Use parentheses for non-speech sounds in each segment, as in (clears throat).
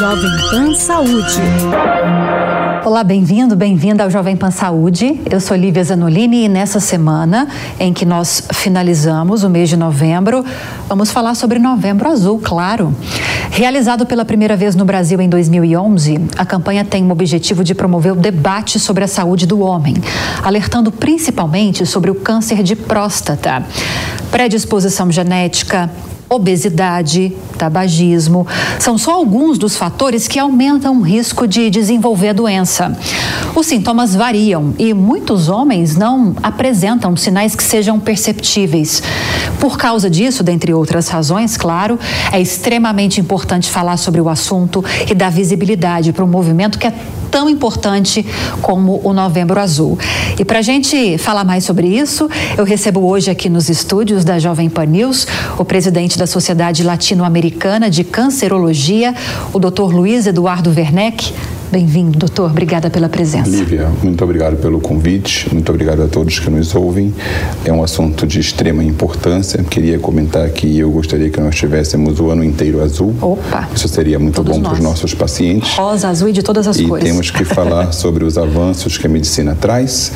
Jovem Pan Saúde. Olá, bem-vindo, bem-vinda ao Jovem Pan Saúde. Eu sou Lívia Zanolini e nessa semana em que nós finalizamos o mês de novembro, vamos falar sobre Novembro Azul, claro. Realizado pela primeira vez no Brasil em 2011, a campanha tem o objetivo de promover o debate sobre a saúde do homem, alertando principalmente sobre o câncer de próstata, predisposição genética, obesidade, tabagismo, são só alguns dos fatores que aumentam o risco de desenvolver a doença. Os sintomas variam e muitos homens não apresentam sinais que sejam perceptíveis. Por causa disso, dentre outras razões, claro, é extremamente importante falar sobre o assunto e dar visibilidade para um movimento que é tão importante como o Novembro Azul. E para a gente falar mais sobre isso, eu recebo hoje aqui nos estúdios da Jovem Pan News o presidente da Sociedade Latino-Americana de Cancerologia, o Dr. Luiz Eduardo Werneck. Bem-vindo, doutor. Obrigada pela presença. Lívia, muito obrigado pelo convite. Muito obrigado a todos que nos ouvem. É um assunto de extrema importância. Queria comentar que eu gostaria que nós tivéssemos o ano inteiro azul. Opa! Isso seria muito todos bom para os nossos pacientes. Rosa, azul e de todas as e cores. E temos que (laughs) falar sobre os avanços que a medicina traz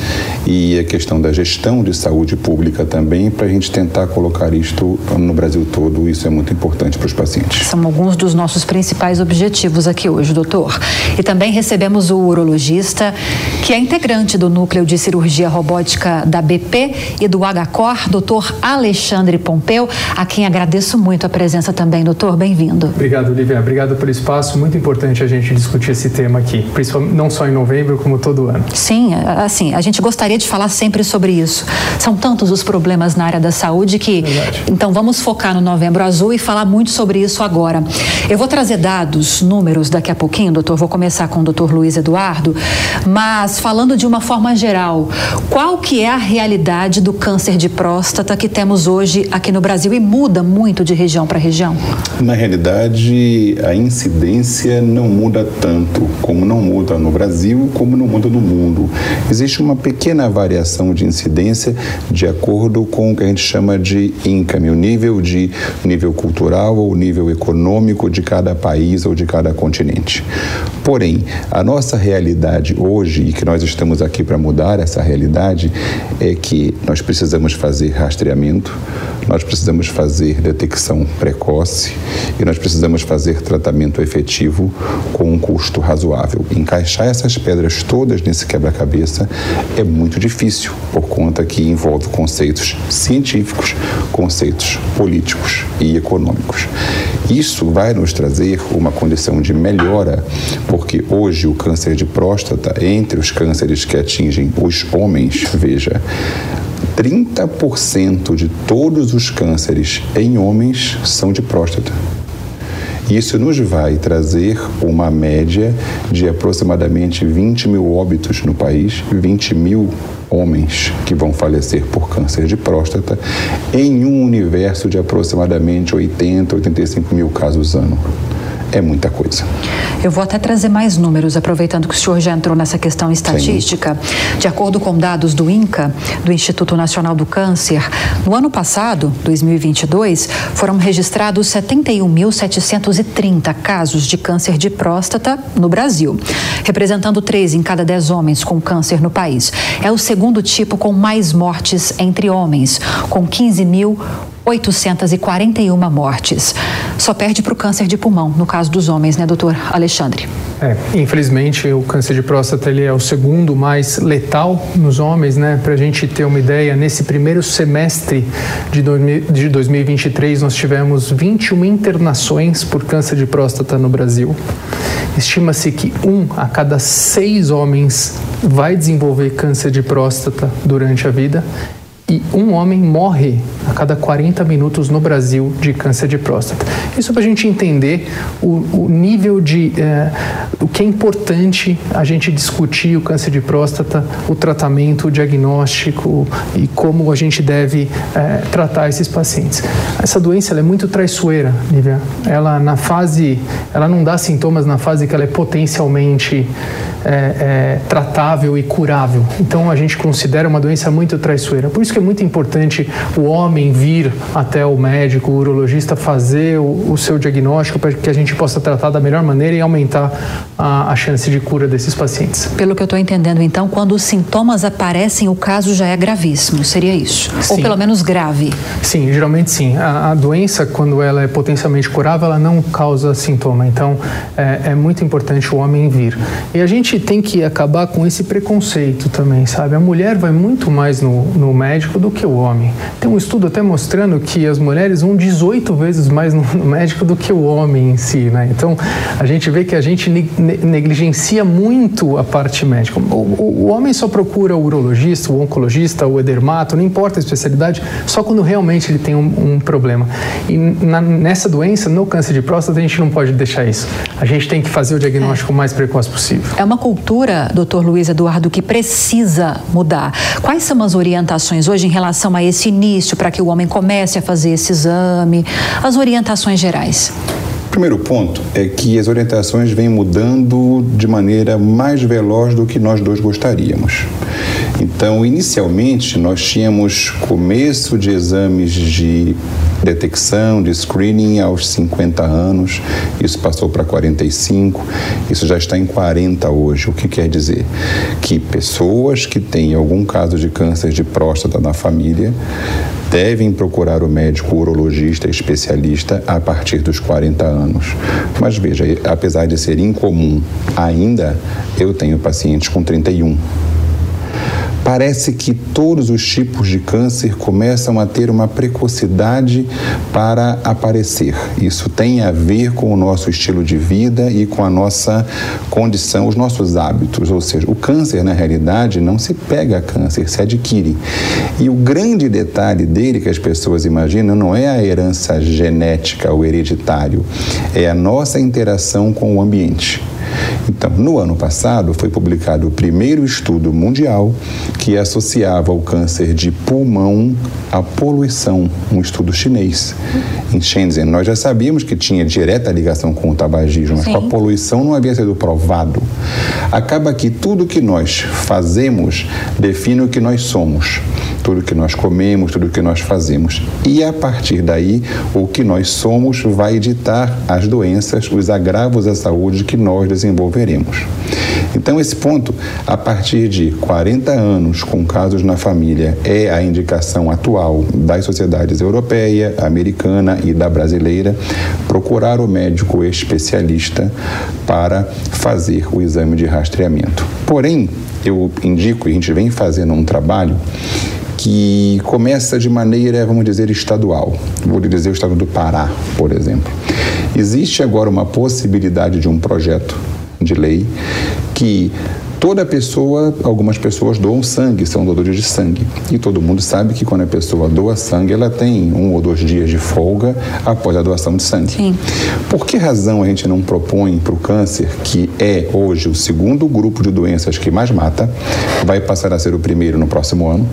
e a questão da gestão de saúde pública também, para a gente tentar colocar isto no Brasil todo. Isso é muito importante para os pacientes. São alguns dos nossos principais objetivos aqui hoje, doutor. E também também recebemos o urologista, que é integrante do núcleo de cirurgia robótica da BP e do HCOR, doutor Alexandre Pompeu, a quem agradeço muito a presença também. Doutor, bem-vindo. Obrigado, Lívia. Obrigado pelo espaço. Muito importante a gente discutir esse tema aqui, principalmente não só em novembro, como todo ano. Sim, assim, a gente gostaria de falar sempre sobre isso. São tantos os problemas na área da saúde que. Verdade. Então, vamos focar no Novembro Azul e falar muito sobre isso agora. Eu vou trazer dados, números daqui a pouquinho, doutor. Vou começar com com o Dr. Luiz Eduardo, mas falando de uma forma geral, qual que é a realidade do câncer de próstata que temos hoje aqui no Brasil e muda muito de região para região? Na realidade, a incidência não muda tanto, como não muda no Brasil, como não muda no mundo. Existe uma pequena variação de incidência de acordo com o que a gente chama de income, o nível de nível cultural ou nível econômico de cada país ou de cada continente. Porém, a nossa realidade hoje, e que nós estamos aqui para mudar essa realidade, é que nós precisamos fazer rastreamento, nós precisamos fazer detecção precoce e nós precisamos fazer tratamento efetivo com um custo razoável. Encaixar essas pedras todas nesse quebra-cabeça é muito difícil, por conta que envolve conceitos científicos, conceitos políticos e econômicos. Isso vai nos trazer uma condição de melhora, porque hoje o câncer de próstata, entre os cânceres que atingem os homens, veja, 30% de todos os cânceres em homens são de próstata. Isso nos vai trazer uma média de aproximadamente 20 mil óbitos no país, 20 mil homens que vão falecer por câncer de próstata, em um universo de aproximadamente 80, 85 mil casos ano é muita coisa. Eu vou até trazer mais números, aproveitando que o senhor já entrou nessa questão estatística. Sim. De acordo com dados do INCA, do Instituto Nacional do Câncer, no ano passado, 2022, foram registrados 71.730 casos de câncer de próstata no Brasil, representando 3 em cada 10 homens com câncer no país. É o segundo tipo com mais mortes entre homens, com 15 mil 841 mortes. Só perde para o câncer de pulmão, no caso dos homens, né, doutor Alexandre? É, infelizmente, o câncer de próstata ele é o segundo mais letal nos homens, né? Para a gente ter uma ideia, nesse primeiro semestre de, de 2023, nós tivemos 21 internações por câncer de próstata no Brasil. Estima-se que um a cada seis homens vai desenvolver câncer de próstata durante a vida e um homem morre a cada 40 minutos no Brasil de câncer de próstata. Isso para a gente entender o, o nível de é, o que é importante a gente discutir o câncer de próstata, o tratamento, o diagnóstico e como a gente deve é, tratar esses pacientes. Essa doença é muito traiçoeira, Lívia. Ela na fase, ela não dá sintomas na fase que ela é potencialmente é, tratável e curável. Então a gente considera uma doença muito traiçoeira. Por isso que é muito importante o homem vir até o médico, o urologista, fazer o, o seu diagnóstico para que a gente possa tratar da melhor maneira e aumentar a, a chance de cura desses pacientes. Pelo que eu estou entendendo, então, quando os sintomas aparecem, o caso já é gravíssimo, seria isso? Sim. Ou pelo menos grave? Sim, geralmente sim. A, a, doença, quando ela é potencialmente curável, ela não causa sintoma. Então, é, é muito importante o homem vir. E a gente tem que acabar com esse preconceito também, sabe? A mulher vai muito mais no, no médico do que o homem. Tem um estudo até mostrando que as mulheres vão 18 vezes mais no, no médico do que o homem em si, né? Então, a gente vê que a gente negligencia muito a parte médica. O, o, o homem só procura o urologista, o oncologista, o edermato, não importa a especialidade, só quando realmente ele tem um, um problema. E na, nessa doença, no câncer de próstata, a gente não pode deixar isso. A gente tem que fazer o diagnóstico o mais precoce possível. É uma cultura, doutor Luiz Eduardo, que precisa mudar. Quais são as orientações hoje em relação a esse início, para que o homem comece a fazer esse exame? As orientações gerais primeiro ponto é que as orientações vêm mudando de maneira mais veloz do que nós dois gostaríamos. Então, inicialmente, nós tínhamos começo de exames de detecção, de screening aos 50 anos, isso passou para 45, isso já está em 40 hoje. O que quer dizer? Que pessoas que têm algum caso de câncer de próstata na família devem procurar o médico urologista especialista a partir dos 40 anos. Mas veja, apesar de ser incomum ainda, eu tenho pacientes com 31 parece que todos os tipos de câncer começam a ter uma precocidade para aparecer. Isso tem a ver com o nosso estilo de vida e com a nossa condição, os nossos hábitos. Ou seja, o câncer, na realidade, não se pega câncer, se adquire. E o grande detalhe dele que as pessoas imaginam não é a herança genética, o hereditário, é a nossa interação com o ambiente. Então, no ano passado, foi publicado o primeiro estudo mundial que associava o câncer de pulmão à poluição, um estudo chinês. Em Shenzhen, nós já sabíamos que tinha direta ligação com o tabagismo, mas Sim. com a poluição não havia sido provado. Acaba que tudo que nós fazemos define o que nós somos tudo que nós comemos, tudo que nós fazemos. E a partir daí, o que nós somos vai ditar as doenças, os agravos à saúde que nós desenvolveremos. Então, esse ponto, a partir de 40 anos com casos na família, é a indicação atual das sociedades europeia, americana e da brasileira procurar o médico especialista para fazer o exame de rastreamento. Porém, eu indico, e a gente vem fazendo um trabalho que começa de maneira, vamos dizer, estadual. Vou dizer o estado do Pará, por exemplo. Existe agora uma possibilidade de um projeto de lei que toda pessoa, algumas pessoas doam sangue, são doadores de sangue. E todo mundo sabe que quando a pessoa doa sangue, ela tem um ou dois dias de folga após a doação de sangue. Sim. Por que razão a gente não propõe para o câncer, que é hoje o segundo grupo de doenças que mais mata, vai passar a ser o primeiro no próximo ano?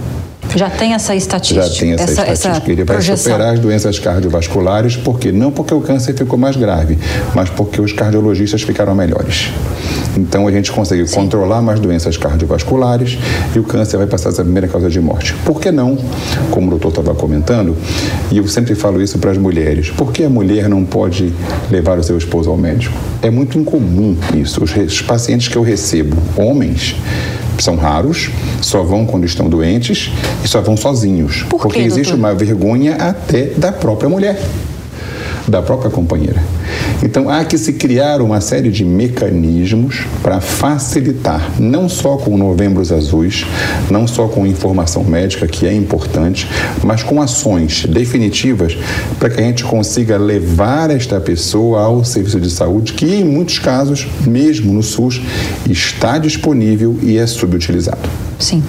Já tem essa estatística? Já tem essa, essa estatística. Essa Ele vai projeção. superar as doenças cardiovasculares, porque não porque o câncer ficou mais grave, mas porque os cardiologistas ficaram melhores. Então a gente consegue Sim. controlar mais doenças cardiovasculares e o câncer vai passar a ser a primeira causa de morte. Por que não, como o doutor estava comentando, e eu sempre falo isso para as mulheres, por que a mulher não pode levar o seu esposo ao médico? É muito incomum isso. Os, pacientes que eu recebo, homens, são raros, só vão quando estão doentes e só vão sozinhos. Por porque existe doutor? uma vergonha até da própria mulher, da própria companheira. Então há que se criar uma série de mecanismos para facilitar, não só com novembros azuis, não só com informação médica, que é importante, mas com ações definitivas para que a gente consiga levar esta pessoa ao serviço de saúde, que em muitos casos, mesmo no SUS, está disponível e é subutilizado. Sim.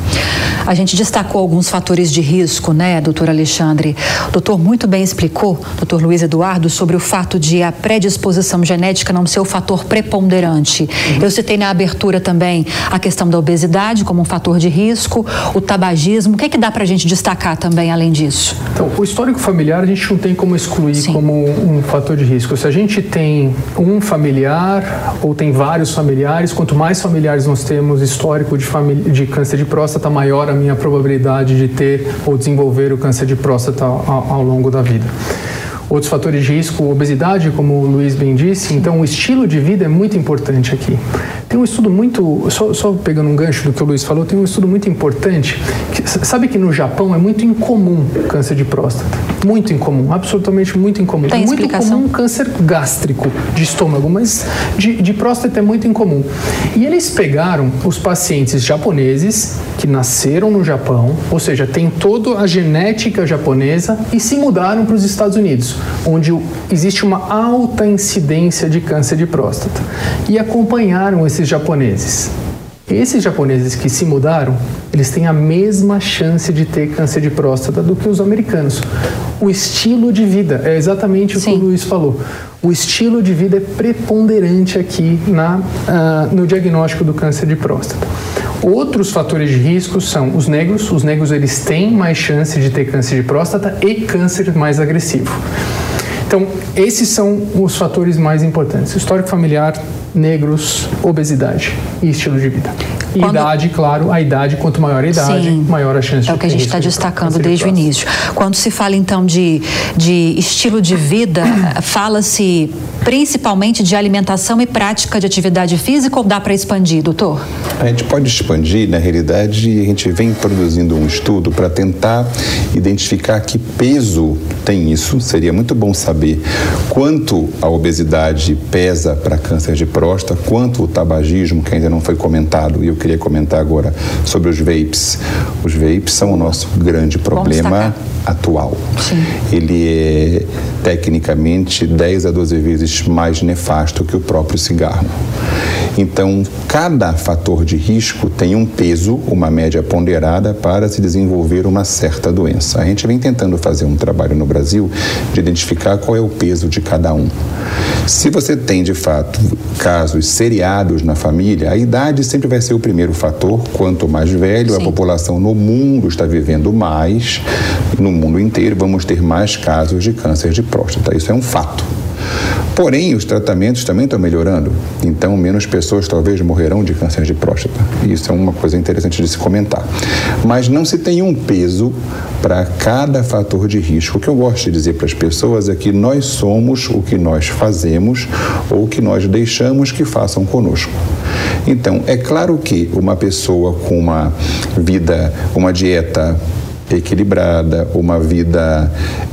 A gente destacou alguns fatores de risco, né, doutor Alexandre? O doutor muito bem explicou, doutor Luiz Eduardo, sobre o fato de a predisposição genética não ser o fator preponderante. Uhum. Eu citei na abertura também a questão da obesidade como um fator de risco, o tabagismo. O que é que dá para a gente destacar também além disso? Então, o histórico familiar a gente não tem como excluir Sim. como um fator de risco. Se a gente tem um familiar ou tem vários familiares, quanto mais familiares nós temos histórico de, de câncer de de próstata, maior a minha probabilidade de ter ou desenvolver o câncer de próstata ao, ao longo da vida outros fatores de risco, obesidade, como o Luiz bem disse. Então, o estilo de vida é muito importante aqui. Tem um estudo muito, só, só pegando um gancho do que o Luiz falou, tem um estudo muito importante. Que, sabe que no Japão é muito incomum câncer de próstata. Muito incomum, absolutamente muito incomum. Tem é muito explicação? comum câncer gástrico de estômago, mas de, de próstata é muito incomum. E eles pegaram os pacientes japoneses que nasceram no Japão, ou seja, tem toda a genética japonesa e se mudaram para os Estados Unidos, onde existe uma alta incidência de câncer de próstata. E acompanharam esses japoneses. Esses japoneses que se mudaram, eles têm a mesma chance de ter câncer de próstata do que os americanos. O estilo de vida é exatamente o Sim. que o Luiz falou. O estilo de vida é preponderante aqui na, ah, no diagnóstico do câncer de próstata. Outros fatores de risco são os negros. Os negros eles têm mais chance de ter câncer de próstata e câncer mais agressivo. Então, esses são os fatores mais importantes: histórico familiar, negros, obesidade e estilo de vida. E Quando- idade, claro, a idade, quanto maior a idade, Sim. maior a chance de É o que a gente está de destacando desde o início. Quando se fala então de, de estilo de vida, (clears throat) fala-se principalmente de alimentação e prática de atividade física ou dá para expandir, doutor? A gente pode expandir, na realidade, a gente vem produzindo um estudo para tentar identificar que peso tem isso. Seria muito bom saber quanto a obesidade pesa para câncer de próstata, quanto o tabagismo, que ainda não foi comentado, e eu queria comentar agora sobre os vapes. Os vapes são o nosso grande problema atual. Sim. Ele é tecnicamente 10 a 12 vezes mais nefasto que o próprio cigarro. Então, cada fator de risco tem um peso, uma média ponderada para se desenvolver uma certa doença. A gente vem tentando fazer um trabalho no Brasil de identificar qual é o peso de cada um. Se você tem, de fato, casos seriados na família, a idade sempre vai ser o primeiro fator. Quanto mais velho, a Sim. população no mundo está vivendo mais, no mundo inteiro, vamos ter mais casos de câncer de próstata. Isso é um fato. Porém, os tratamentos também estão melhorando, então menos pessoas talvez morrerão de câncer de próstata. Isso é uma coisa interessante de se comentar. Mas não se tem um peso para cada fator de risco. O que eu gosto de dizer para as pessoas é que nós somos o que nós fazemos ou o que nós deixamos que façam conosco. Então, é claro que uma pessoa com uma vida, uma dieta equilibrada, uma vida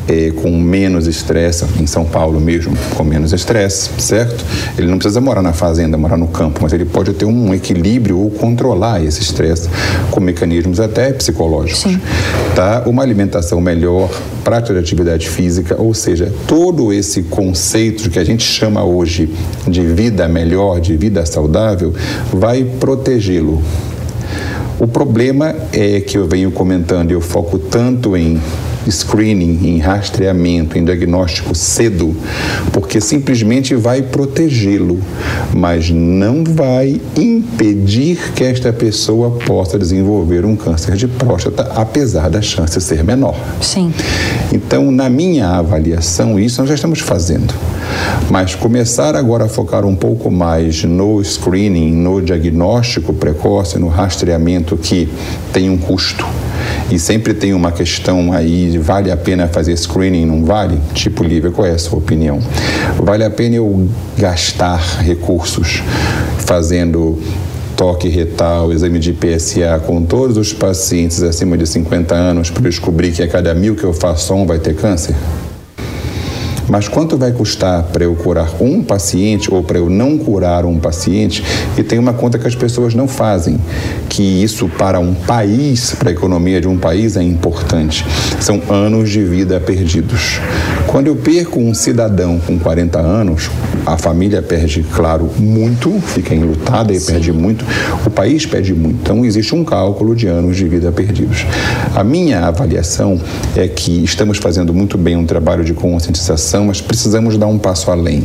eh, com menos estresse, em São Paulo mesmo, com menos estresse, certo? Ele não precisa morar na fazenda, morar no campo, mas ele pode ter um equilíbrio ou controlar esse estresse com mecanismos até psicológicos. Sim. Tá? Uma alimentação melhor, prática de atividade física, ou seja, todo esse conceito que a gente chama hoje de vida melhor, de vida saudável, vai protegê-lo o problema é que eu venho comentando, eu foco tanto em screening, em rastreamento, em diagnóstico cedo, porque simplesmente vai protegê-lo, mas não vai impedir que esta pessoa possa desenvolver um câncer de próstata, apesar da chance ser menor. Sim. Então, na minha avaliação, isso nós já estamos fazendo. Mas começar agora a focar um pouco mais no screening, no diagnóstico precoce, no rastreamento que tem um custo. E sempre tem uma questão aí, vale a pena fazer screening, não vale? Tipo, Lívia, qual é a sua opinião? Vale a pena eu gastar recursos fazendo toque retal, exame de PSA com todos os pacientes acima de 50 anos para descobrir que a cada mil que eu faço um vai ter câncer? Mas quanto vai custar para eu curar um paciente ou para eu não curar um paciente? E tem uma conta que as pessoas não fazem, que isso para um país, para a economia de um país é importante. São anos de vida perdidos. Quando eu perco um cidadão com 40 anos, a família perde, claro, muito, fica enlutada e perde muito, o país perde muito. Então existe um cálculo de anos de vida perdidos. A minha avaliação é que estamos fazendo muito bem um trabalho de conscientização mas precisamos dar um passo além.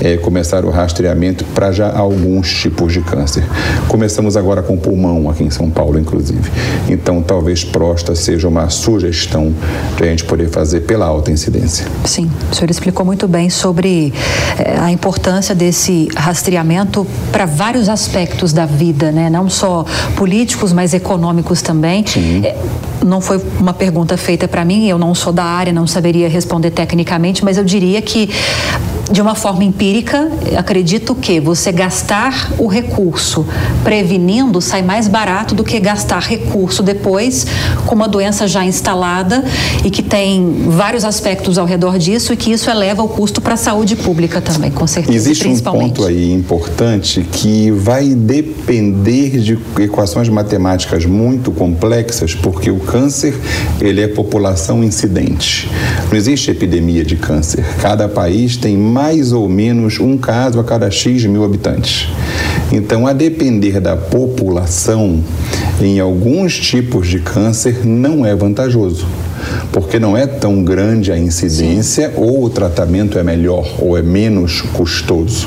É, começar o rastreamento para já alguns tipos de câncer. Começamos agora com pulmão, aqui em São Paulo, inclusive. Então, talvez próstata seja uma sugestão para a gente poder fazer pela alta incidência. Sim, o senhor explicou muito bem sobre é, a importância desse rastreamento para vários aspectos da vida, né? Não só políticos, mas econômicos também. Sim. É, não foi uma pergunta feita para mim, eu não sou da área, não saberia responder tecnicamente, mas eu diria que de uma forma empírica, acredito que você gastar o recurso prevenindo sai mais barato do que gastar recurso depois com uma doença já instalada e que tem vários aspectos ao redor disso e que isso eleva o custo para a saúde pública também, com certeza. Existe um ponto aí importante que vai depender de equações matemáticas muito complexas, porque o câncer ele é população incidente. Não existe epidemia de câncer. Cada país tem mais ou menos um caso a cada X mil habitantes. Então, a depender da população, em alguns tipos de câncer não é vantajoso porque não é tão grande a incidência Sim. ou o tratamento é melhor ou é menos custoso.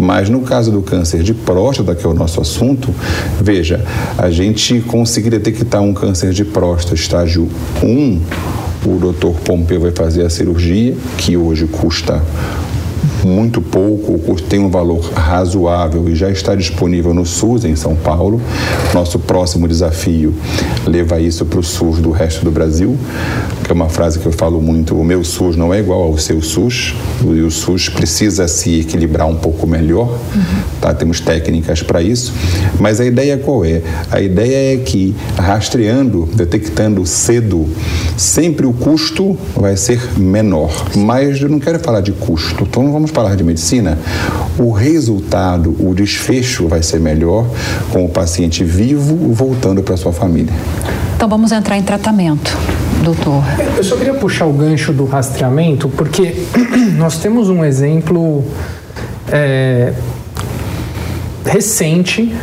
Mas no caso do câncer de próstata, que é o nosso assunto, veja, a gente conseguir detectar um câncer de próstata estágio 1, o doutor Pompeu vai fazer a cirurgia, que hoje custa muito pouco, o curso tem um valor razoável e já está disponível no SUS em São Paulo. Nosso próximo desafio levar isso para o SUS do resto do Brasil, que é uma frase que eu falo muito: o meu SUS não é igual ao seu SUS, e o SUS precisa se equilibrar um pouco melhor, uhum. tá? temos técnicas para isso, mas a ideia qual é? A ideia é que rastreando, detectando cedo, sempre o custo vai ser menor, mas eu não quero falar de custo, então vamos falar de medicina, o resultado, o desfecho vai ser melhor com o paciente vivo voltando para sua família. Então vamos entrar em tratamento, doutor. Eu só queria puxar o gancho do rastreamento, porque (clears throat) nós temos um exemplo é, recente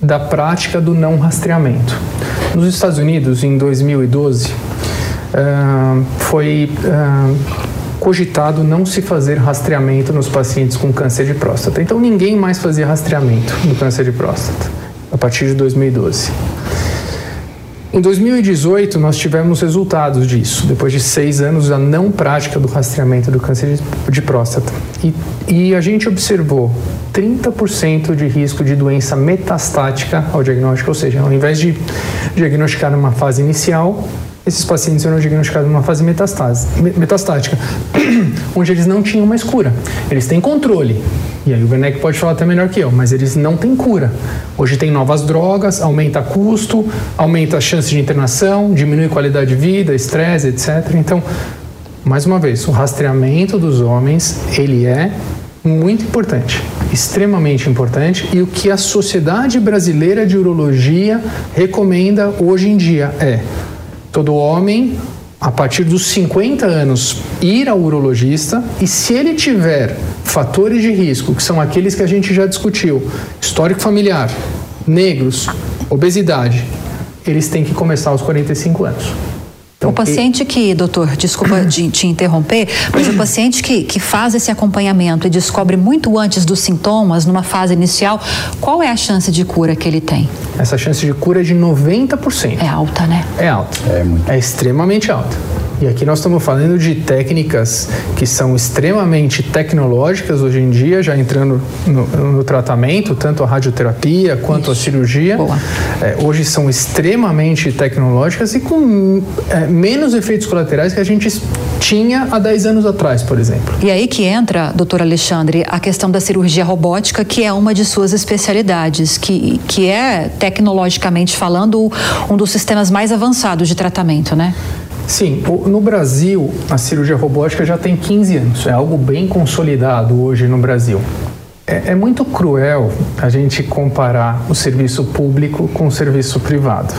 da prática do não rastreamento. Nos Estados Unidos, em 2012, uh, foi uh, cogitado não se fazer rastreamento nos pacientes com câncer de próstata. Então ninguém mais fazia rastreamento do câncer de próstata a partir de 2012. Em 2018, nós tivemos resultados disso, depois de seis anos da não prática do rastreamento do câncer de próstata. E, e a gente observou 30% de risco de doença metastática ao diagnóstico, ou seja, ao invés de diagnosticar numa fase inicial, esses pacientes eram diagnosticados numa fase metastática, (clears throat) onde eles não tinham mais cura. Eles têm controle. E aí o Werneck pode falar até melhor que eu, mas eles não têm cura. Hoje tem novas drogas, aumenta custo, aumenta a chance de internação, diminui qualidade de vida, estresse, etc. Então, mais uma vez, o rastreamento dos homens, ele é muito importante, extremamente importante, e o que a Sociedade Brasileira de Urologia recomenda hoje em dia é todo homem, a partir dos 50 anos, ir ao urologista e se ele tiver fatores de risco, que são aqueles que a gente já discutiu, histórico familiar, negros, obesidade, eles têm que começar aos 45 anos. Então, o paciente que, doutor, desculpa (clears throat) de te interromper, mas o paciente que, que faz esse acompanhamento e descobre muito antes dos sintomas, numa fase inicial, qual é a chance de cura que ele tem? Essa chance de cura é de 90%. É alta, né? É alta. É, muito. é extremamente alta. E aqui nós estamos falando de técnicas que são extremamente tecnológicas hoje em dia, já entrando no, no tratamento, tanto a radioterapia quanto Isso. a cirurgia. É, hoje são extremamente tecnológicas e com é, menos efeitos colaterais que a gente tinha há 10 anos atrás, por exemplo. E aí que entra, doutor Alexandre, a questão da cirurgia robótica, que é uma de suas especialidades, que, que é, tecnologicamente falando, um dos sistemas mais avançados de tratamento, né? Sim, no Brasil a cirurgia robótica já tem 15 anos, é algo bem consolidado hoje no Brasil. É, é muito cruel a gente comparar o serviço público com o serviço privado.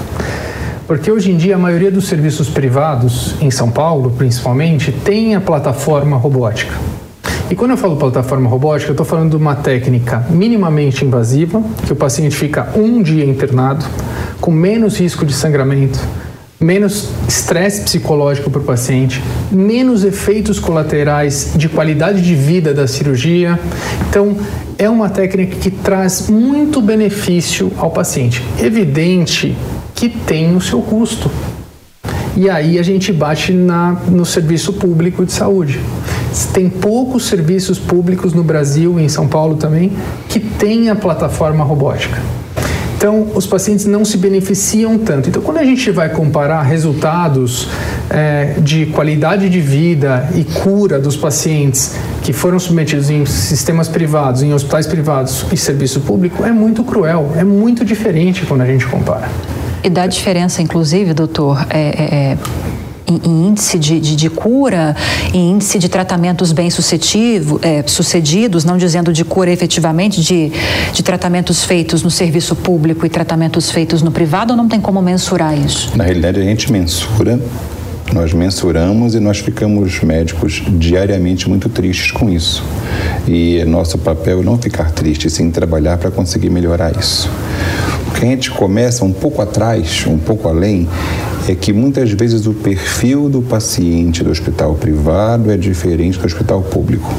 Porque hoje em dia a maioria dos serviços privados, em São Paulo principalmente, tem a plataforma robótica. E quando eu falo plataforma robótica, eu estou falando de uma técnica minimamente invasiva, que o paciente fica um dia internado, com menos risco de sangramento, menos estresse psicológico para o paciente, menos efeitos colaterais de qualidade de vida da cirurgia. Então, é uma técnica que traz muito benefício ao paciente. Evidente que tem o seu custo. E aí a gente bate na, no serviço público de saúde. Tem poucos serviços públicos no Brasil e em São Paulo também que têm a plataforma robótica. Então, os pacientes não se beneficiam tanto. Então, quando a gente vai comparar resultados é, de qualidade de vida e cura dos pacientes que foram submetidos em sistemas privados, em hospitais privados e serviço público, é muito cruel, é muito diferente quando a gente compara. E dá diferença, inclusive, doutor, é, é, é em, índice de, de, de, cura, em índice de tratamentos bem é, sucedidos, não dizendo de cura efetivamente, de, de tratamentos feitos no serviço público e tratamentos feitos no privado, ou não tem como mensurar isso? Na realidade, a gente mensura nós mensuramos e nós ficamos médicos diariamente muito tristes com isso. E nosso papel é não ficar triste, sim trabalhar para conseguir melhorar isso. O que a gente começa um pouco atrás, um pouco além, é que muitas vezes o perfil do paciente do hospital privado é diferente do hospital público,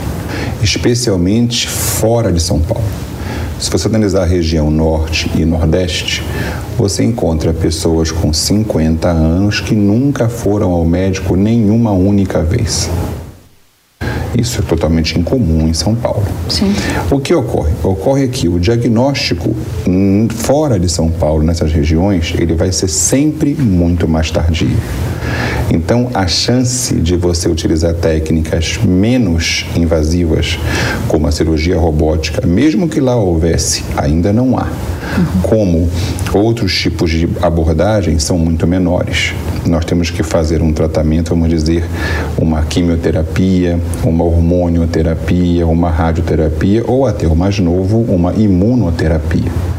especialmente fora de São Paulo. Se você analisar a região norte e nordeste, você encontra pessoas com 50 anos que nunca foram ao médico nenhuma única vez. Isso é totalmente incomum em São Paulo. Sim. O que ocorre? Ocorre que o diagnóstico hum, fora de São Paulo, nessas regiões, ele vai ser sempre muito mais tardio. Então, a chance de você utilizar técnicas menos invasivas, como a cirurgia robótica, mesmo que lá houvesse, ainda não há. Uhum. Como outros tipos de abordagem são muito menores. Nós temos que fazer um tratamento, vamos dizer, uma quimioterapia, uma hormonioterapia, uma radioterapia ou até o mais novo, uma imunoterapia.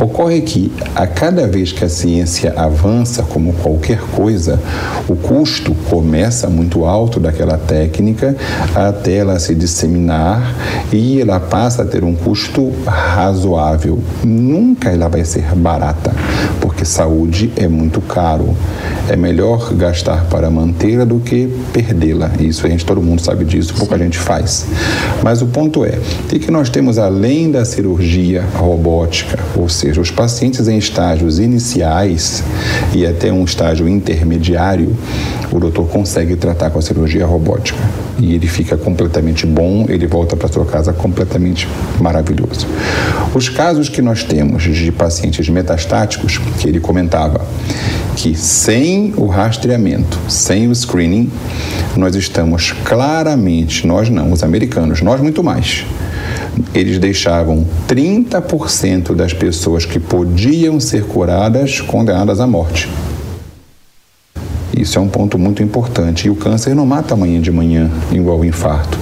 Ocorre que, a cada vez que a ciência avança, como qualquer coisa, o custo começa muito alto daquela técnica até ela se disseminar e ela passa a ter um custo razoável. Nunca ela vai ser barata, porque saúde é muito caro. É melhor gastar para mantê-la do que perdê-la. Isso a gente, todo mundo sabe disso, pouca gente faz. Mas o ponto é, o que nós temos além da cirurgia robótica, ou seja, seja, os pacientes em estágios iniciais e até um estágio intermediário, o doutor consegue tratar com a cirurgia robótica e ele fica completamente bom, ele volta para sua casa completamente maravilhoso. Os casos que nós temos de pacientes metastáticos, que ele comentava, que sem o rastreamento, sem o screening, nós estamos claramente, nós não, os americanos, nós muito mais, eles deixavam 30% das pessoas que podiam ser curadas condenadas à morte. Isso é um ponto muito importante. E o câncer não mata amanhã de manhã, igual o infarto.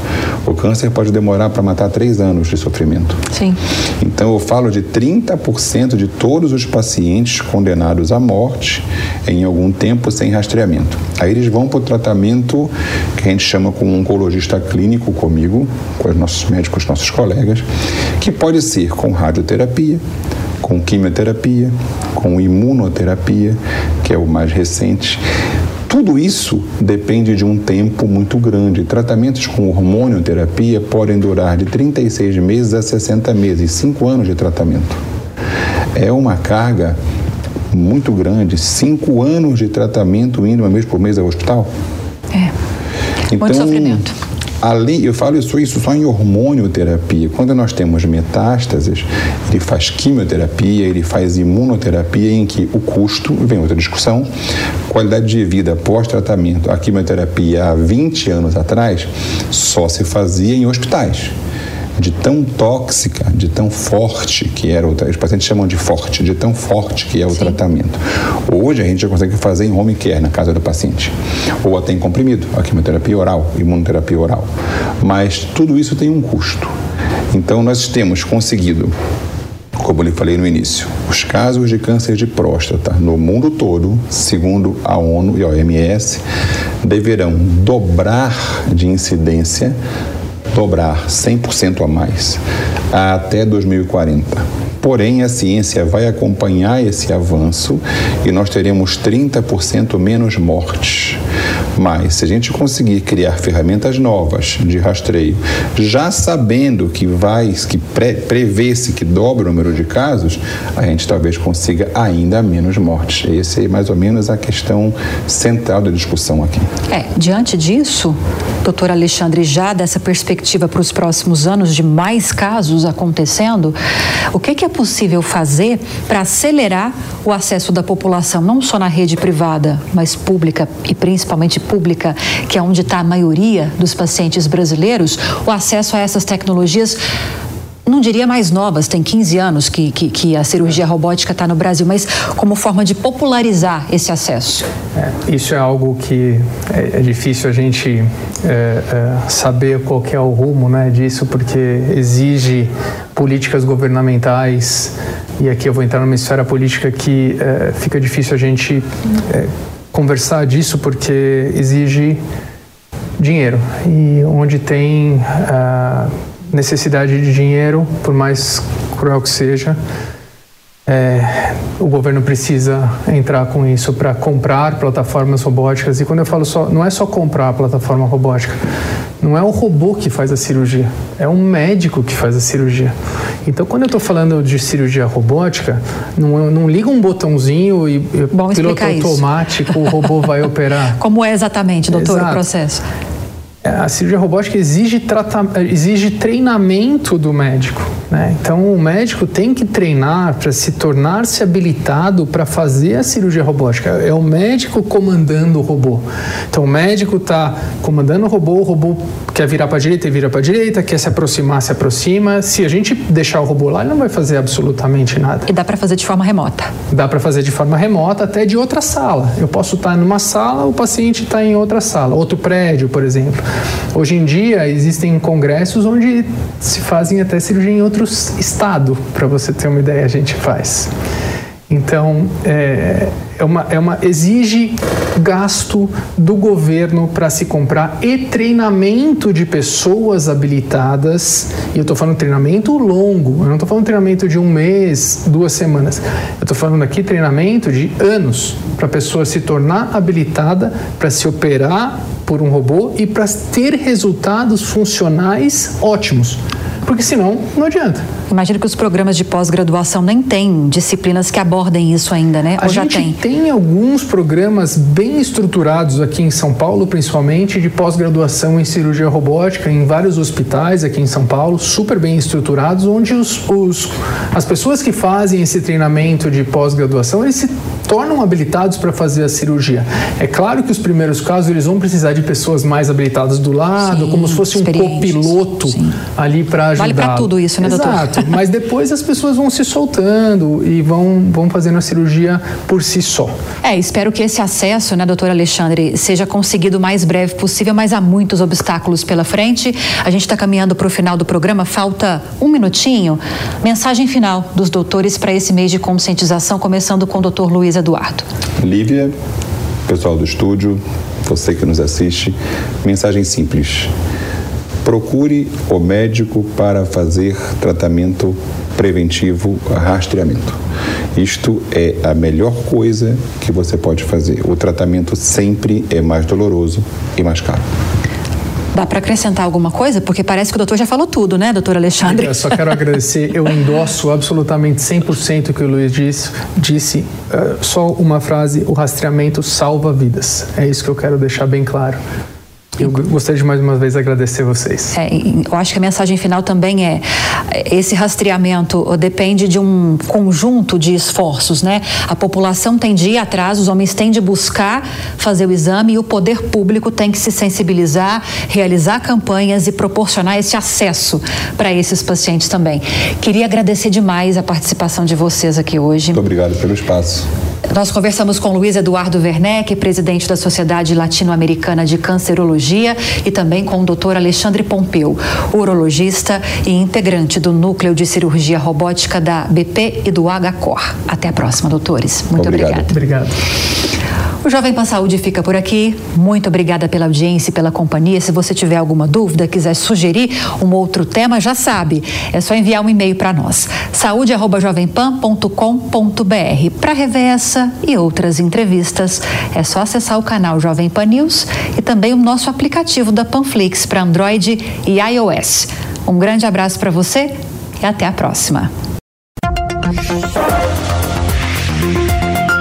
O câncer pode demorar para matar três anos de sofrimento. Sim. Então eu falo de 30% de todos os pacientes condenados à morte em algum tempo sem rastreamento. Aí eles vão para o tratamento que a gente chama com um oncologista clínico comigo, com os nossos médicos, nossos colegas, que pode ser com radioterapia, com quimioterapia, com imunoterapia, que é o mais recente. Tudo isso depende de um tempo muito grande. Tratamentos com hormonioterapia podem durar de 36 meses a 60 meses, 5 anos de tratamento. É uma carga muito grande, 5 anos de tratamento indo uma vez por mês ao hospital. É. Então, muito sofrimento. Além, eu falo isso, isso só em hormonioterapia. Quando nós temos metástases, ele faz quimioterapia, ele faz imunoterapia, em que o custo, vem outra discussão, qualidade de vida pós-tratamento, a quimioterapia há 20 anos atrás, só se fazia em hospitais de tão tóxica, de tão forte que era o os pacientes chamam de forte, de tão forte que é o Sim. tratamento. Hoje a gente já consegue fazer em home care na casa do paciente, ou até em comprimido, a quimioterapia oral, imunoterapia oral. Mas tudo isso tem um custo. Então nós temos conseguido como eu falei no início, os casos de câncer de próstata no mundo todo, segundo a ONU e a OMS, deverão dobrar de incidência dobrar 100% a mais até 2040. Porém, a ciência vai acompanhar esse avanço e nós teremos 30% menos mortes. Mas, se a gente conseguir criar ferramentas novas de rastreio, já sabendo que vai, que prevê-se que dobra o número de casos, a gente talvez consiga ainda menos mortes. Essa é mais ou menos a questão central da discussão aqui. É, diante disso, doutor Alexandre, já dessa perspectiva para os próximos anos de mais casos acontecendo, o que, que é possível fazer para acelerar o acesso da população, não só na rede privada, mas pública e principalmente pública, que é onde está a maioria dos pacientes brasileiros, o acesso a essas tecnologias não diria mais novas, tem 15 anos que, que, que a cirurgia robótica está no Brasil, mas como forma de popularizar esse acesso? É, isso é algo que é, é difícil a gente é, é, saber qual é o rumo né, disso, porque exige políticas governamentais, e aqui eu vou entrar numa esfera política que é, fica difícil a gente conversar disso, porque exige dinheiro, e onde tem... Necessidade de dinheiro, por mais cruel que seja, é, o governo precisa entrar com isso para comprar plataformas robóticas. E quando eu falo só, não é só comprar a plataforma robótica, não é o robô que faz a cirurgia, é um médico que faz a cirurgia. Então, quando eu estou falando de cirurgia robótica, não, não liga um botãozinho e, e piloto automático, o robô vai operar. (laughs) Como é exatamente, doutor, Exato. o processo? A cirurgia robótica exige, exige treinamento do médico. Né? Então, o médico tem que treinar para se tornar-se habilitado para fazer a cirurgia robótica. É o médico comandando o robô. Então, o médico está comandando o robô, o robô quer virar para a direita e vira para a direita, quer se aproximar, se aproxima. Se a gente deixar o robô lá, ele não vai fazer absolutamente nada. E dá para fazer de forma remota? Dá para fazer de forma remota, até de outra sala. Eu posso estar numa sala, o paciente está em outra sala, outro prédio, por exemplo. Hoje em dia existem congressos onde se fazem até cirurgia em outro estado, para você ter uma ideia, a gente faz. Então, é, é uma, é uma, exige gasto do governo para se comprar e treinamento de pessoas habilitadas. E eu estou falando treinamento longo, eu não estou falando treinamento de um mês, duas semanas. Eu estou falando aqui treinamento de anos para a pessoa se tornar habilitada para se operar por um robô e para ter resultados funcionais ótimos. Porque senão não adianta. Imagino que os programas de pós-graduação nem têm disciplinas que abordem isso ainda, né? A Ou gente já tem? tem alguns programas bem estruturados aqui em São Paulo, principalmente de pós-graduação em cirurgia robótica em vários hospitais aqui em São Paulo, super bem estruturados, onde os, os as pessoas que fazem esse treinamento de pós-graduação, eles se tornam habilitados para fazer a cirurgia. É claro que os primeiros casos eles vão precisar de pessoas mais habilitadas do lado, sim, como se fosse um copiloto sim. ali para ajudar. Vale para tudo isso, né, Exato. doutor? Exato. (laughs) Mas depois as pessoas vão se soltando e vão, vão fazendo a cirurgia por si só. É, espero que esse acesso, né, doutor Alexandre, seja conseguido o mais breve possível, mas há muitos obstáculos pela frente. A gente está caminhando para o final do programa, falta um minutinho. Mensagem final dos doutores para esse mês de conscientização, começando com o doutor Luiz Eduardo. Lívia, pessoal do estúdio, você que nos assiste, mensagem simples procure o médico para fazer tratamento preventivo, rastreamento. Isto é a melhor coisa que você pode fazer. O tratamento sempre é mais doloroso e mais caro. Dá para acrescentar alguma coisa? Porque parece que o doutor já falou tudo, né, doutor Alexandre? Eu só quero agradecer, eu endosso absolutamente 100% o que o Luiz disse. disse uh, só uma frase: o rastreamento salva vidas. É isso que eu quero deixar bem claro. Eu gostaria de mais uma vez agradecer vocês. É, eu acho que a mensagem final também é esse rastreamento depende de um conjunto de esforços, né? A população tem de ir atrás, os homens têm de buscar fazer o exame e o poder público tem que se sensibilizar, realizar campanhas e proporcionar esse acesso para esses pacientes também. Queria agradecer demais a participação de vocês aqui hoje. Muito obrigado pelo espaço. Nós conversamos com Luiz Eduardo Werneck, presidente da Sociedade Latino-Americana de Cancerologia, e também com o doutor Alexandre Pompeu, urologista e integrante do Núcleo de Cirurgia Robótica da BP e do HCOR. Até a próxima, doutores. Muito Obrigado. obrigada. Obrigado. O Jovem Pan Saúde fica por aqui. Muito obrigada pela audiência e pela companhia. Se você tiver alguma dúvida, quiser sugerir um outro tema, já sabe. É só enviar um e-mail para nós. saúde@jovempan.com.br. Para rever essa e outras entrevistas, é só acessar o canal Jovem Pan News e também o nosso aplicativo da Panflix para Android e iOS. Um grande abraço para você e até a próxima.